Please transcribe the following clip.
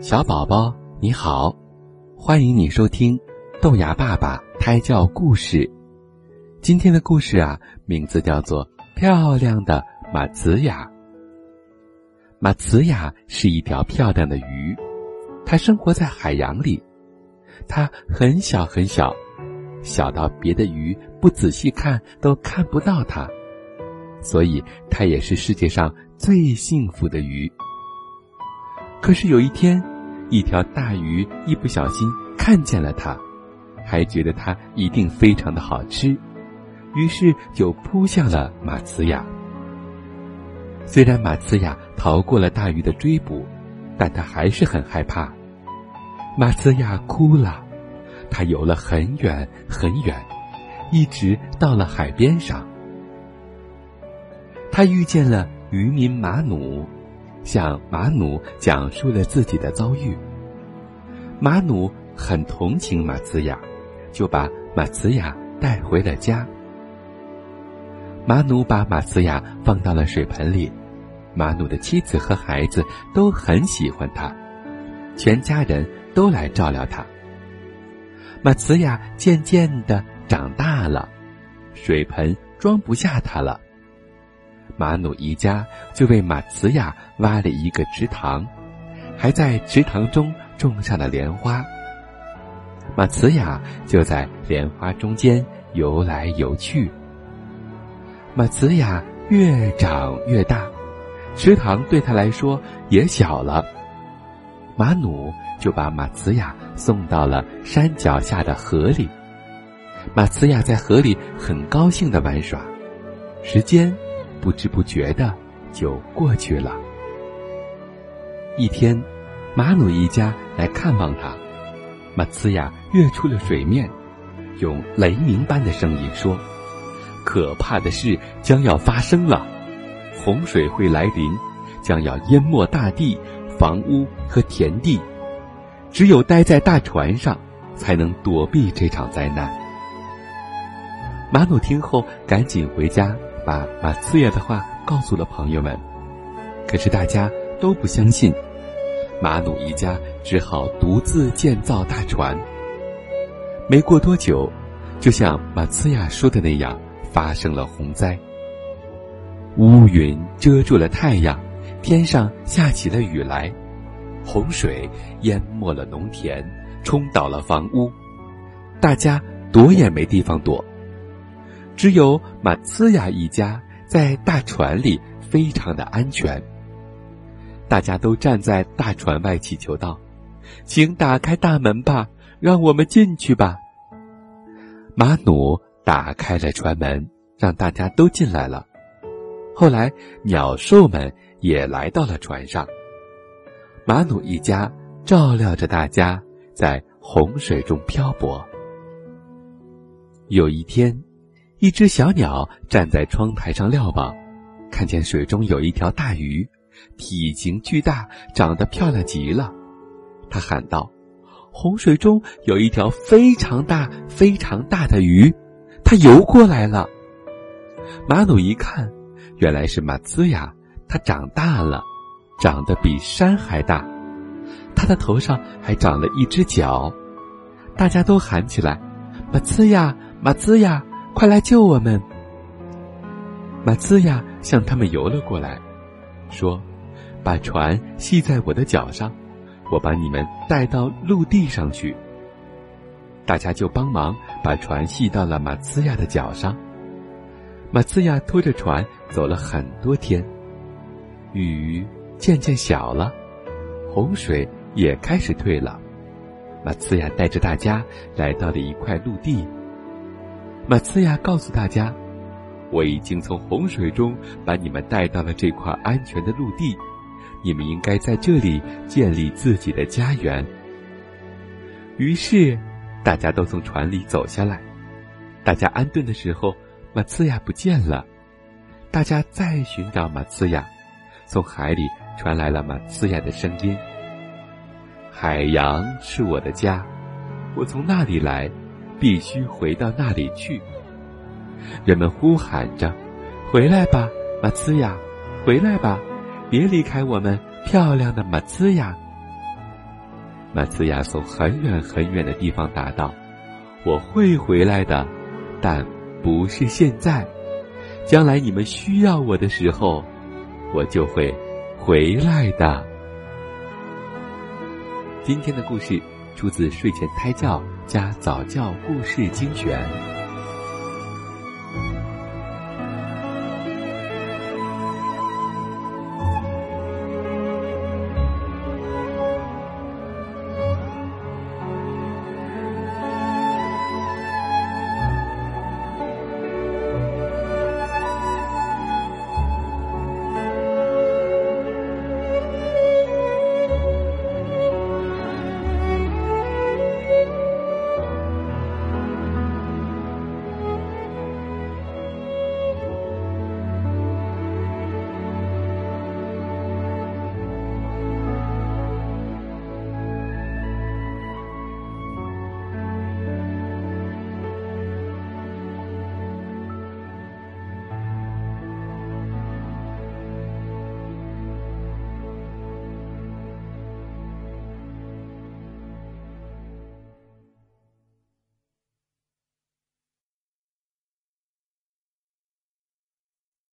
小宝宝你好，欢迎你收听豆芽爸爸胎教故事。今天的故事啊，名字叫做《漂亮的马子雅》。马子雅是一条漂亮的鱼，它生活在海洋里。它很小很小，小到别的鱼不仔细看都看不到它，所以它也是世界上最幸福的鱼。可是有一天，一条大鱼一不小心看见了它，还觉得它一定非常的好吃，于是就扑向了马茨雅。虽然马茨雅逃过了大鱼的追捕，但他还是很害怕。马茨雅哭了，他游了很远很远，一直到了海边上。他遇见了渔民马努。向马努讲述了自己的遭遇。马努很同情马茨雅，就把马茨雅带回了家。马努把马茨雅放到了水盆里，马努的妻子和孩子都很喜欢他，全家人都来照料他。马茨雅渐渐的长大了，水盆装不下他了。马努一家就为马茨雅挖了一个池塘，还在池塘中种上了莲花。马茨雅就在莲花中间游来游去。马茨雅越长越大，池塘对他来说也小了。马努就把马茨雅送到了山脚下的河里。马茨雅在河里很高兴的玩耍，时间。不知不觉的就过去了。一天，马努一家来看望他，马茨亚跃出了水面，用雷鸣般的声音说：“可怕的事将要发生了，洪水会来临，将要淹没大地、房屋和田地。只有待在大船上，才能躲避这场灾难。”马努听后，赶紧回家。把马茨亚的话告诉了朋友们，可是大家都不相信，马努一家只好独自建造大船。没过多久，就像马茨亚说的那样，发生了洪灾。乌云遮住了太阳，天上下起了雨来，洪水淹没了农田，冲倒了房屋，大家躲也没地方躲。只有马茨雅一家在大船里非常的安全。大家都站在大船外祈求道：“请打开大门吧，让我们进去吧。”马努打开了船门，让大家都进来了。后来，鸟兽们也来到了船上。马努一家照料着大家，在洪水中漂泊。有一天。一只小鸟站在窗台上瞭望，看见水中有一条大鱼，体型巨大，长得漂亮极了。它喊道：“洪水中有一条非常大、非常大的鱼，它游过来了。”马努一看，原来是马兹亚，它长大了，长得比山还大，它的头上还长了一只脚。大家都喊起来：“马兹亚，马兹亚！”快来救我们！马兹亚向他们游了过来，说：“把船系在我的脚上，我把你们带到陆地上去。”大家就帮忙把船系到了马兹亚的脚上。马兹亚拖着船走了很多天，雨渐渐小了，洪水也开始退了。马兹亚带着大家来到了一块陆地。马茨亚告诉大家：“我已经从洪水中把你们带到了这块安全的陆地，你们应该在这里建立自己的家园。”于是，大家都从船里走下来。大家安顿的时候，马茨亚不见了。大家再寻找马茨亚，从海里传来了马茨亚的声音：“海洋是我的家，我从那里来。”必须回到那里去。人们呼喊着：“回来吧，马兹亚！回来吧，别离开我们漂亮的马兹亚！”马茨亚从很远很远的地方答道：“我会回来的，但不是现在。将来你们需要我的时候，我就会回来的。”今天的故事出自睡前胎教加早教故事精选。